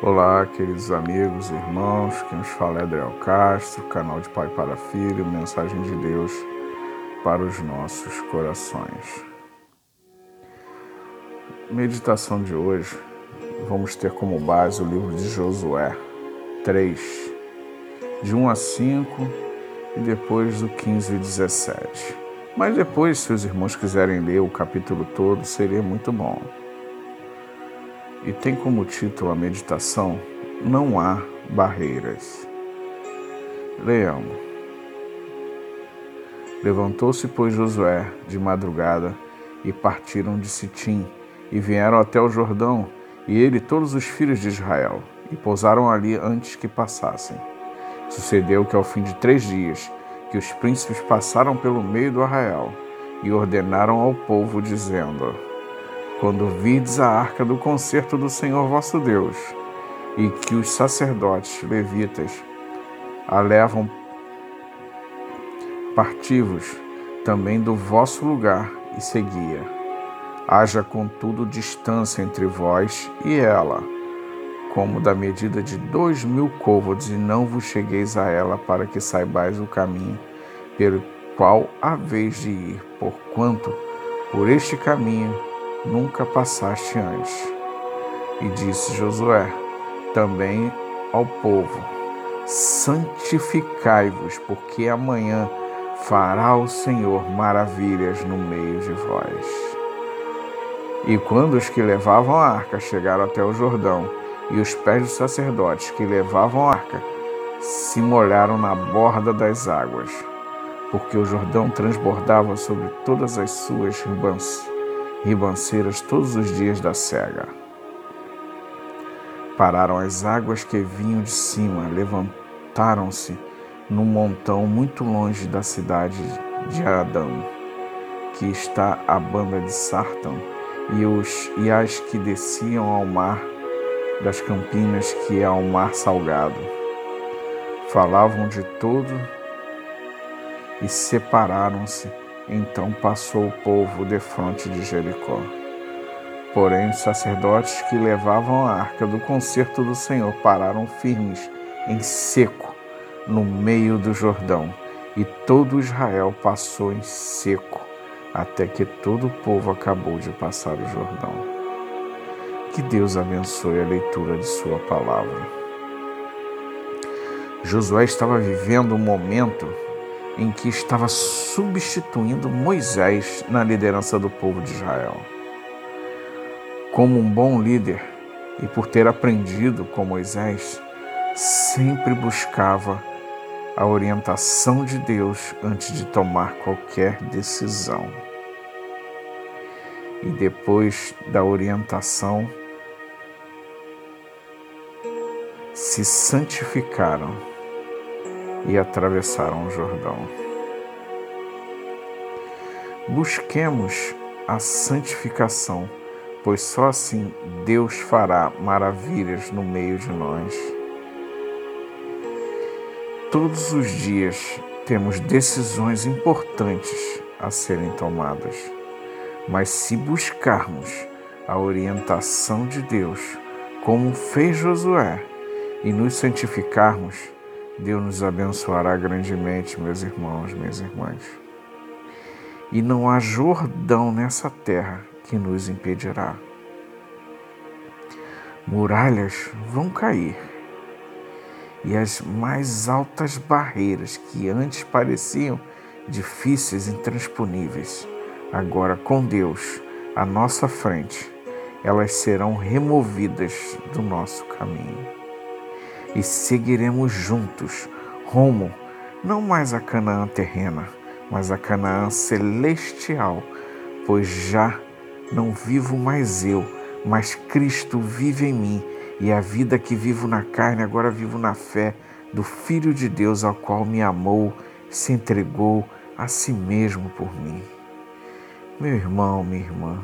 Olá, queridos amigos irmãos, quem nos fala é Adriel Castro, canal de Pai para Filho, mensagem de Deus para os nossos corações. Meditação de hoje, vamos ter como base o livro de Josué 3, de 1 a 5 e depois do 15 e 17. Mas depois, se os irmãos quiserem ler o capítulo todo, seria muito bom e tem como título a meditação Não há barreiras. Leamos. Levantou-se, pois, Josué de madrugada e partiram de Sitim e vieram até o Jordão, e ele e todos os filhos de Israel, e pousaram ali antes que passassem. Sucedeu que ao fim de três dias, que os príncipes passaram pelo meio do arraial e ordenaram ao povo, dizendo: quando vides a arca do concerto do Senhor vosso Deus, e que os sacerdotes levitas a levam partivos também do vosso lugar e seguia. Haja, contudo, distância entre vós e ela, como da medida de dois mil côvados, e não vos chegueis a ela, para que saibais o caminho pelo qual haveis de ir, porquanto por este caminho nunca passaste antes. E disse Josué também ao povo: Santificai-vos, porque amanhã fará o Senhor maravilhas no meio de vós. E quando os que levavam a arca chegaram até o Jordão, e os pés dos sacerdotes que levavam a arca se molharam na borda das águas, porque o Jordão transbordava sobre todas as suas ribanças ribanceiras todos os dias da cega. Pararam as águas que vinham de cima, levantaram-se num montão muito longe da cidade de Adão, que está à banda de Sartão, e, os, e as que desciam ao mar das campinas que é ao mar salgado. Falavam de todo e separaram-se então passou o povo defronte de Jericó. Porém, os sacerdotes que levavam a arca do concerto do Senhor pararam firmes, em seco, no meio do Jordão, e todo Israel passou em seco, até que todo o povo acabou de passar o Jordão. Que Deus abençoe a leitura de Sua palavra. Josué estava vivendo um momento em que estava substituindo Moisés na liderança do povo de Israel. Como um bom líder e por ter aprendido com Moisés, sempre buscava a orientação de Deus antes de tomar qualquer decisão. E depois da orientação, se santificaram e atravessaram o Jordão. Busquemos a santificação, pois só assim Deus fará maravilhas no meio de nós. Todos os dias temos decisões importantes a serem tomadas, mas se buscarmos a orientação de Deus, como fez Josué, e nos santificarmos, Deus nos abençoará grandemente, meus irmãos, minhas irmãs. E não há Jordão nessa terra que nos impedirá. Muralhas vão cair, e as mais altas barreiras que antes pareciam difíceis e intransponíveis, agora com Deus à nossa frente, elas serão removidas do nosso caminho e seguiremos juntos rumo não mais a Canaã terrena, mas a Canaã celestial, pois já não vivo mais eu, mas Cristo vive em mim, e a vida que vivo na carne agora vivo na fé do Filho de Deus, ao qual me amou, se entregou a si mesmo por mim. Meu irmão, minha irmã,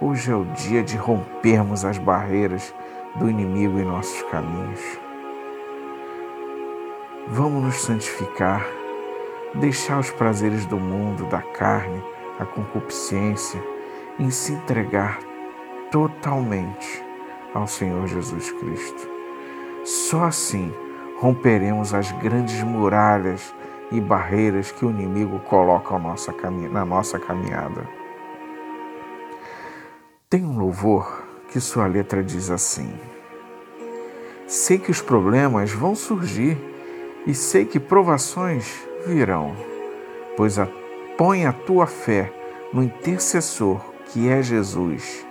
hoje é o dia de rompermos as barreiras do inimigo em nossos caminhos. Vamos nos santificar, deixar os prazeres do mundo, da carne, a concupiscência, e se entregar totalmente ao Senhor Jesus Cristo. Só assim romperemos as grandes muralhas e barreiras que o inimigo coloca na nossa caminhada. Tem um louvor que sua letra diz assim: Sei que os problemas vão surgir e sei que provações virão, pois a, põe a tua fé no intercessor que é Jesus,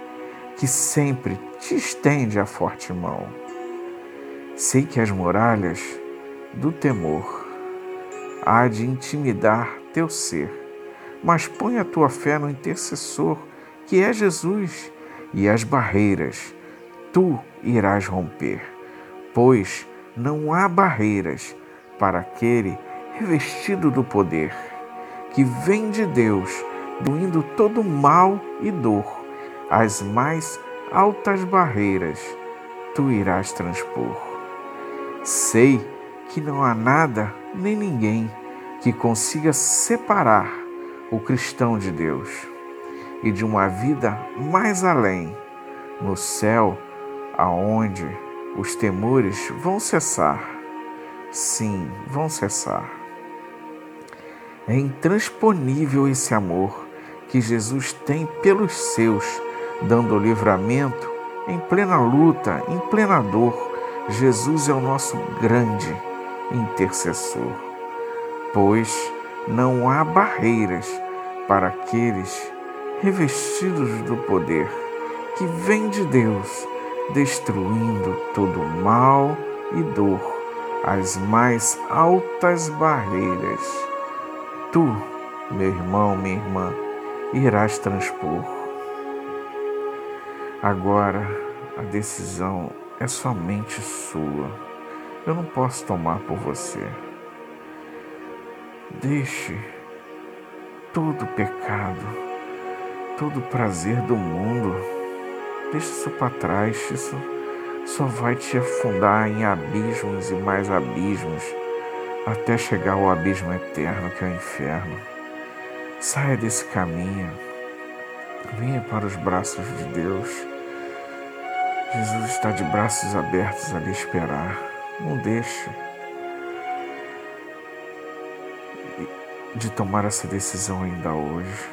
que sempre te estende a forte mão. Sei que as muralhas do temor há de intimidar teu ser, mas põe a tua fé no intercessor que é Jesus e as barreiras tu irás romper, pois não há barreiras para aquele revestido do poder, que vem de Deus, doindo todo mal e dor, as mais altas barreiras tu irás transpor. Sei que não há nada nem ninguém que consiga separar o cristão de Deus e de uma vida mais além, no céu, aonde os temores vão cessar Sim, vão cessar. É intransponível esse amor que Jesus tem pelos seus, dando livramento em plena luta, em plena dor. Jesus é o nosso grande intercessor, pois não há barreiras para aqueles revestidos do poder que vem de Deus, destruindo todo mal e dor as mais altas barreiras, tu, meu irmão, minha irmã, irás transpor. Agora a decisão é somente sua. Eu não posso tomar por você. Deixe todo pecado, todo prazer do mundo, deixe isso para trás. Isso só vai te afundar em abismos e mais abismos até chegar ao abismo eterno que é o inferno. Saia desse caminho, venha para os braços de Deus. Jesus está de braços abertos a lhe esperar. Não deixe de tomar essa decisão ainda hoje,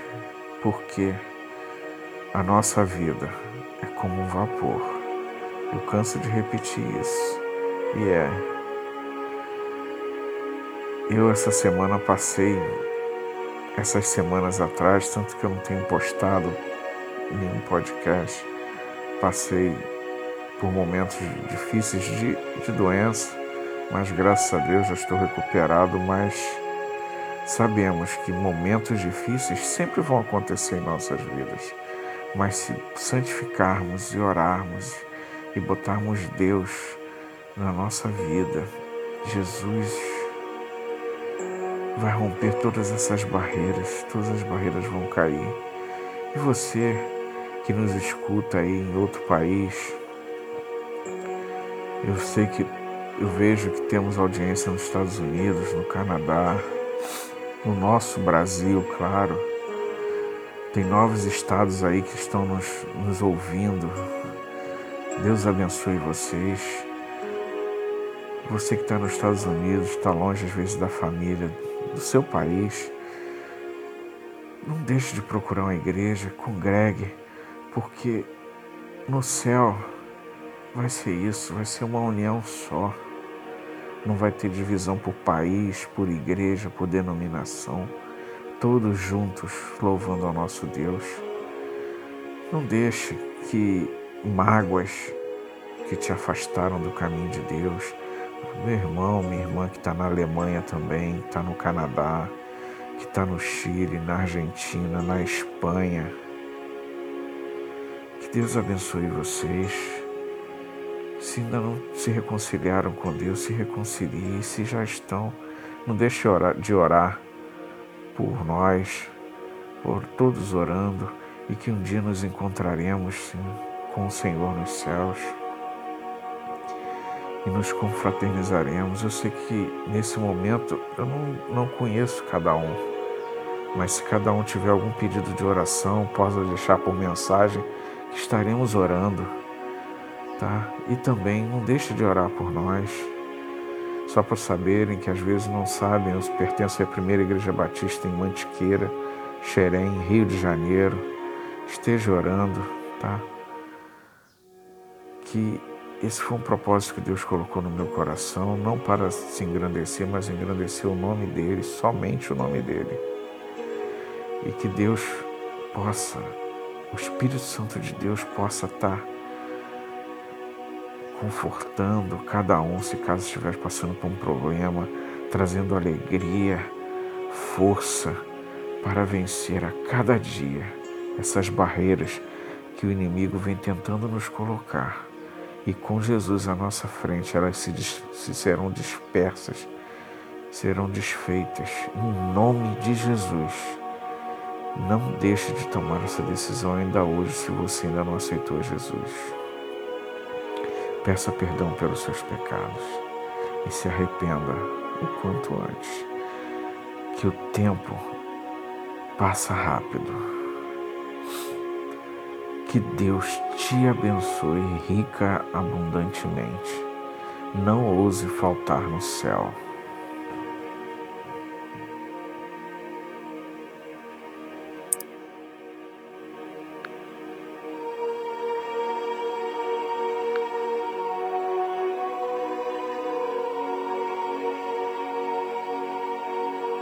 porque a nossa vida é como um vapor. Eu canso de repetir isso. E é. Eu essa semana passei, essas semanas atrás, tanto que eu não tenho postado nenhum podcast, passei por momentos difíceis de, de doença, mas graças a Deus já estou recuperado, mas sabemos que momentos difíceis sempre vão acontecer em nossas vidas. Mas se santificarmos e orarmos e botarmos Deus na nossa vida, Jesus vai romper todas essas barreiras, todas as barreiras vão cair. E você que nos escuta aí em outro país, eu sei que eu vejo que temos audiência nos Estados Unidos, no Canadá, no nosso Brasil, claro. Tem novos estados aí que estão nos, nos ouvindo, Deus abençoe vocês. Você que está nos Estados Unidos, está longe às vezes da família, do seu país, não deixe de procurar uma igreja, congregue, porque no céu vai ser isso, vai ser uma união só. Não vai ter divisão por país, por igreja, por denominação. Todos juntos louvando ao nosso Deus. Não deixe que mágoas que te afastaram do caminho de Deus. Meu irmão, minha irmã que está na Alemanha também, está no Canadá, que está no Chile, na Argentina, na Espanha. Que Deus abençoe vocês. Se ainda não se reconciliaram com Deus, se reconciliem. Se já estão, não deixe de orar por nós, por todos orando, e que um dia nos encontraremos com o Senhor nos céus e nos confraternizaremos. Eu sei que nesse momento eu não, não conheço cada um, mas se cada um tiver algum pedido de oração, possa deixar por mensagem que estaremos orando tá? E também não deixe de orar por nós, só para saberem que às vezes não sabem, eu pertenço à primeira igreja batista em Mantiqueira, Xerém, Rio de Janeiro. Esteja orando, tá? Que esse foi um propósito que Deus colocou no meu coração, não para se engrandecer, mas engrandecer o nome dele, somente o nome dele. E que Deus possa, o Espírito Santo de Deus possa estar confortando cada um, se caso estiver passando por um problema, trazendo alegria, força para vencer a cada dia essas barreiras que o inimigo vem tentando nos colocar e com Jesus à nossa frente, elas se, se serão dispersas, serão desfeitas. Em nome de Jesus. Não deixe de tomar essa decisão ainda hoje, se você ainda não aceitou Jesus. Peça perdão pelos seus pecados e se arrependa o quanto antes, que o tempo passa rápido que Deus te abençoe rica abundantemente. Não ouse faltar no céu.